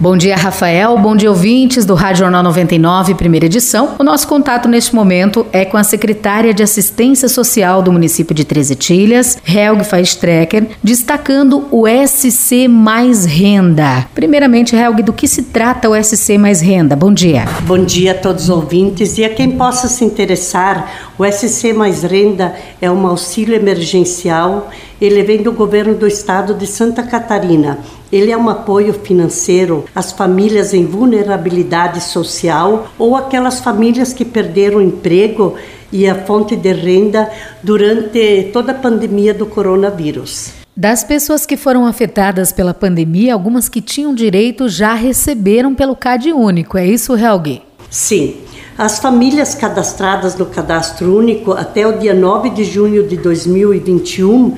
Bom dia, Rafael. Bom dia, ouvintes do Rádio Jornal 99, primeira edição. O nosso contato neste momento é com a secretária de Assistência Social do município de Treze Tilhas, Helg Feistrecker, destacando o SC Mais Renda. Primeiramente, Helg, do que se trata o SC Mais Renda? Bom dia. Bom dia a todos os ouvintes e a quem possa se interessar. O SC Mais Renda é um auxílio emergencial. Ele vem do governo do estado de Santa Catarina ele é um apoio financeiro às famílias em vulnerabilidade social ou aquelas famílias que perderam o emprego e a fonte de renda durante toda a pandemia do coronavírus. Das pessoas que foram afetadas pela pandemia, algumas que tinham direito já receberam pelo CAD único, é isso, Helgi? Sim. As famílias cadastradas no Cadastro Único até o dia 9 de junho de 2021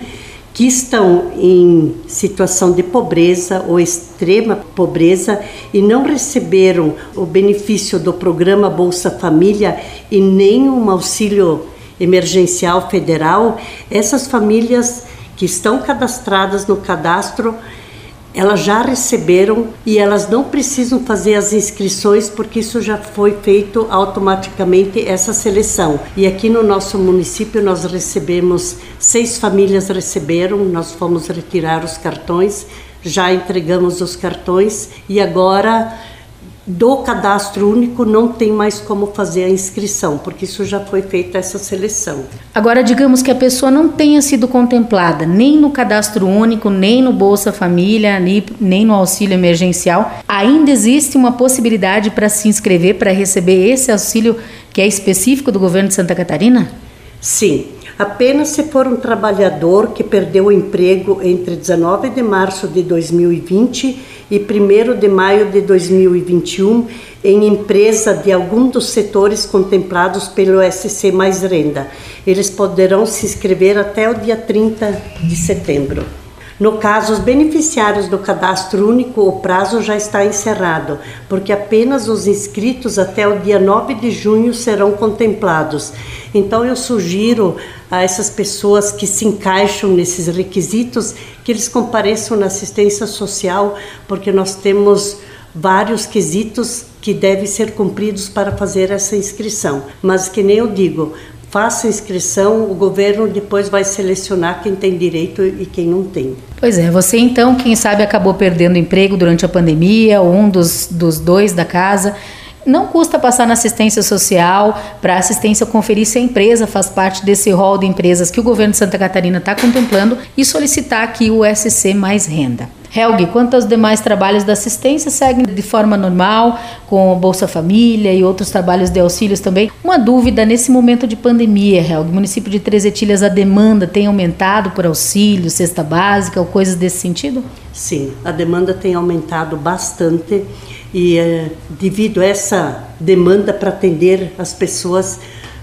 que estão em situação de pobreza ou extrema pobreza e não receberam o benefício do programa Bolsa Família e nem um auxílio emergencial federal, essas famílias que estão cadastradas no cadastro elas já receberam e elas não precisam fazer as inscrições porque isso já foi feito automaticamente essa seleção. E aqui no nosso município nós recebemos seis famílias receberam, nós fomos retirar os cartões, já entregamos os cartões e agora do cadastro único não tem mais como fazer a inscrição, porque isso já foi feita essa seleção. Agora, digamos que a pessoa não tenha sido contemplada nem no cadastro único, nem no Bolsa Família, nem no auxílio emergencial, ainda existe uma possibilidade para se inscrever para receber esse auxílio que é específico do governo de Santa Catarina? Sim. Apenas se for um trabalhador que perdeu o emprego entre 19 de março de 2020 e 1 de maio de 2021 em empresa de algum dos setores contemplados pelo SC Mais Renda. Eles poderão se inscrever até o dia 30 de setembro. No caso, os beneficiários do cadastro único, o prazo já está encerrado, porque apenas os inscritos até o dia 9 de junho serão contemplados. Então, eu sugiro a essas pessoas que se encaixam nesses requisitos que eles compareçam na assistência social, porque nós temos vários quesitos que devem ser cumpridos para fazer essa inscrição. Mas que nem eu digo, faça inscrição, o governo depois vai selecionar quem tem direito e quem não tem. Pois é, você então, quem sabe, acabou perdendo emprego durante a pandemia, ou um dos, dos dois da casa. Não custa passar na assistência social para assistência conferir se a empresa faz parte desse rol de empresas que o governo de Santa Catarina está contemplando e solicitar aqui o SC mais renda. Helg, quanto aos demais trabalhos da assistência, seguem de forma normal, com Bolsa Família e outros trabalhos de auxílios também. Uma dúvida nesse momento de pandemia, Helg, município de Três Etilhas, a demanda tem aumentado por auxílio, cesta básica ou coisas desse sentido? Sim, a demanda tem aumentado bastante e é, devido a essa demanda para atender as pessoas,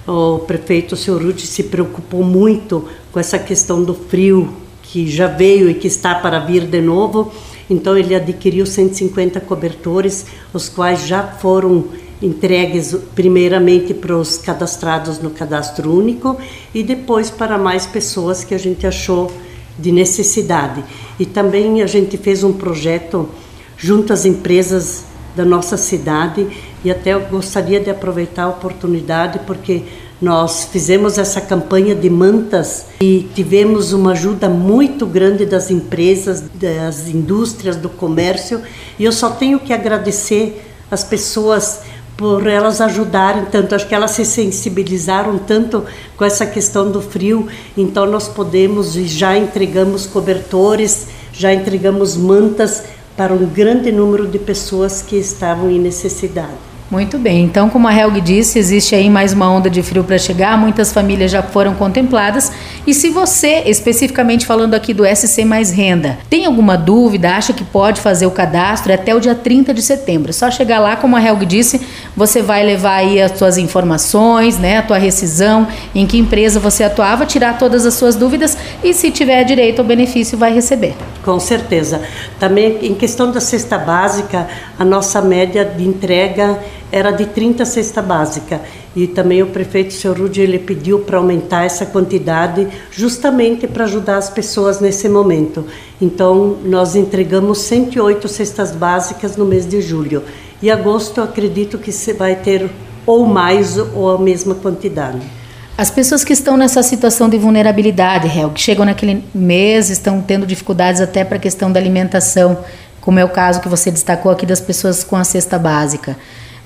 o prefeito, o senhor Ruth, se preocupou muito com essa questão do frio que já veio e que está para vir de novo. Então ele adquiriu 150 cobertores, os quais já foram entregues primeiramente para os cadastrados no cadastro único e depois para mais pessoas que a gente achou de necessidade. E também a gente fez um projeto junto às empresas da nossa cidade e até eu gostaria de aproveitar a oportunidade porque nós fizemos essa campanha de mantas e tivemos uma ajuda muito grande das empresas, das indústrias, do comércio, e eu só tenho que agradecer as pessoas por elas ajudarem tanto, acho que elas se sensibilizaram tanto com essa questão do frio, então nós podemos e já entregamos cobertores, já entregamos mantas para um grande número de pessoas que estavam em necessidade. Muito bem, então, como a Helg disse, existe aí mais uma onda de frio para chegar, muitas famílias já foram contempladas. E se você, especificamente falando aqui do SC Mais Renda, tem alguma dúvida, acha que pode fazer o cadastro, é até o dia 30 de setembro. É só chegar lá, como a Helg disse, você vai levar aí as suas informações, né, a tua rescisão, em que empresa você atuava, tirar todas as suas dúvidas e se tiver direito ao benefício, vai receber. Com certeza. Também em questão da cesta básica, a nossa média de entrega era de 30 cesta básica. E também o prefeito, senhor Rudy, ele pediu para aumentar essa quantidade justamente para ajudar as pessoas nesse momento. Então, nós entregamos 108 cestas básicas no mês de julho. E agosto, acredito que você vai ter ou mais ou a mesma quantidade. As pessoas que estão nessa situação de vulnerabilidade, Hel, que chegam naquele mês, estão tendo dificuldades até para a questão da alimentação, como é o caso que você destacou aqui das pessoas com a cesta básica.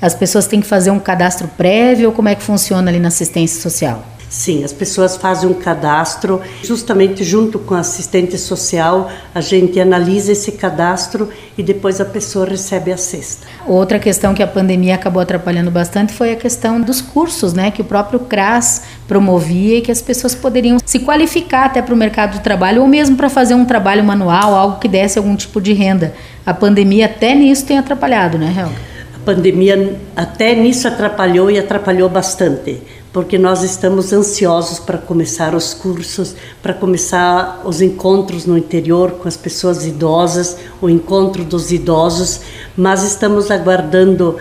As pessoas têm que fazer um cadastro prévio ou como é que funciona ali na assistência social? Sim, as pessoas fazem um cadastro, justamente junto com a assistente social, a gente analisa esse cadastro e depois a pessoa recebe a cesta. Outra questão que a pandemia acabou atrapalhando bastante foi a questão dos cursos, né, que o próprio CRAS promovia e que as pessoas poderiam se qualificar até para o mercado de trabalho ou mesmo para fazer um trabalho manual, algo que desse algum tipo de renda. A pandemia até nisso tem atrapalhado, né, Helga? Pandemia até nisso atrapalhou e atrapalhou bastante porque nós estamos ansiosos para começar os cursos, para começar os encontros no interior com as pessoas idosas, o encontro dos idosos, mas estamos aguardando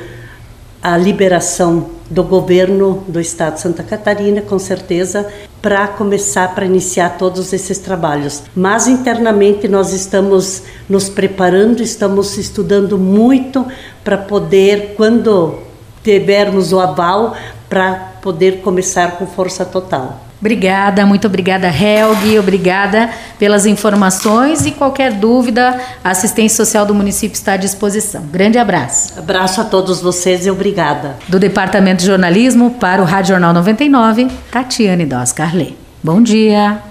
a liberação do governo do estado de Santa Catarina, com certeza, para começar, para iniciar todos esses trabalhos. Mas internamente nós estamos nos preparando, estamos estudando muito para poder, quando tivermos o aval, para poder começar com força total. Obrigada, muito obrigada, Helg. Obrigada pelas informações e qualquer dúvida, a assistência social do município está à disposição. Grande abraço. Abraço a todos vocês e obrigada. Do Departamento de Jornalismo para o Rádio Jornal 99, Tatiane Dos Carlet. Bom dia.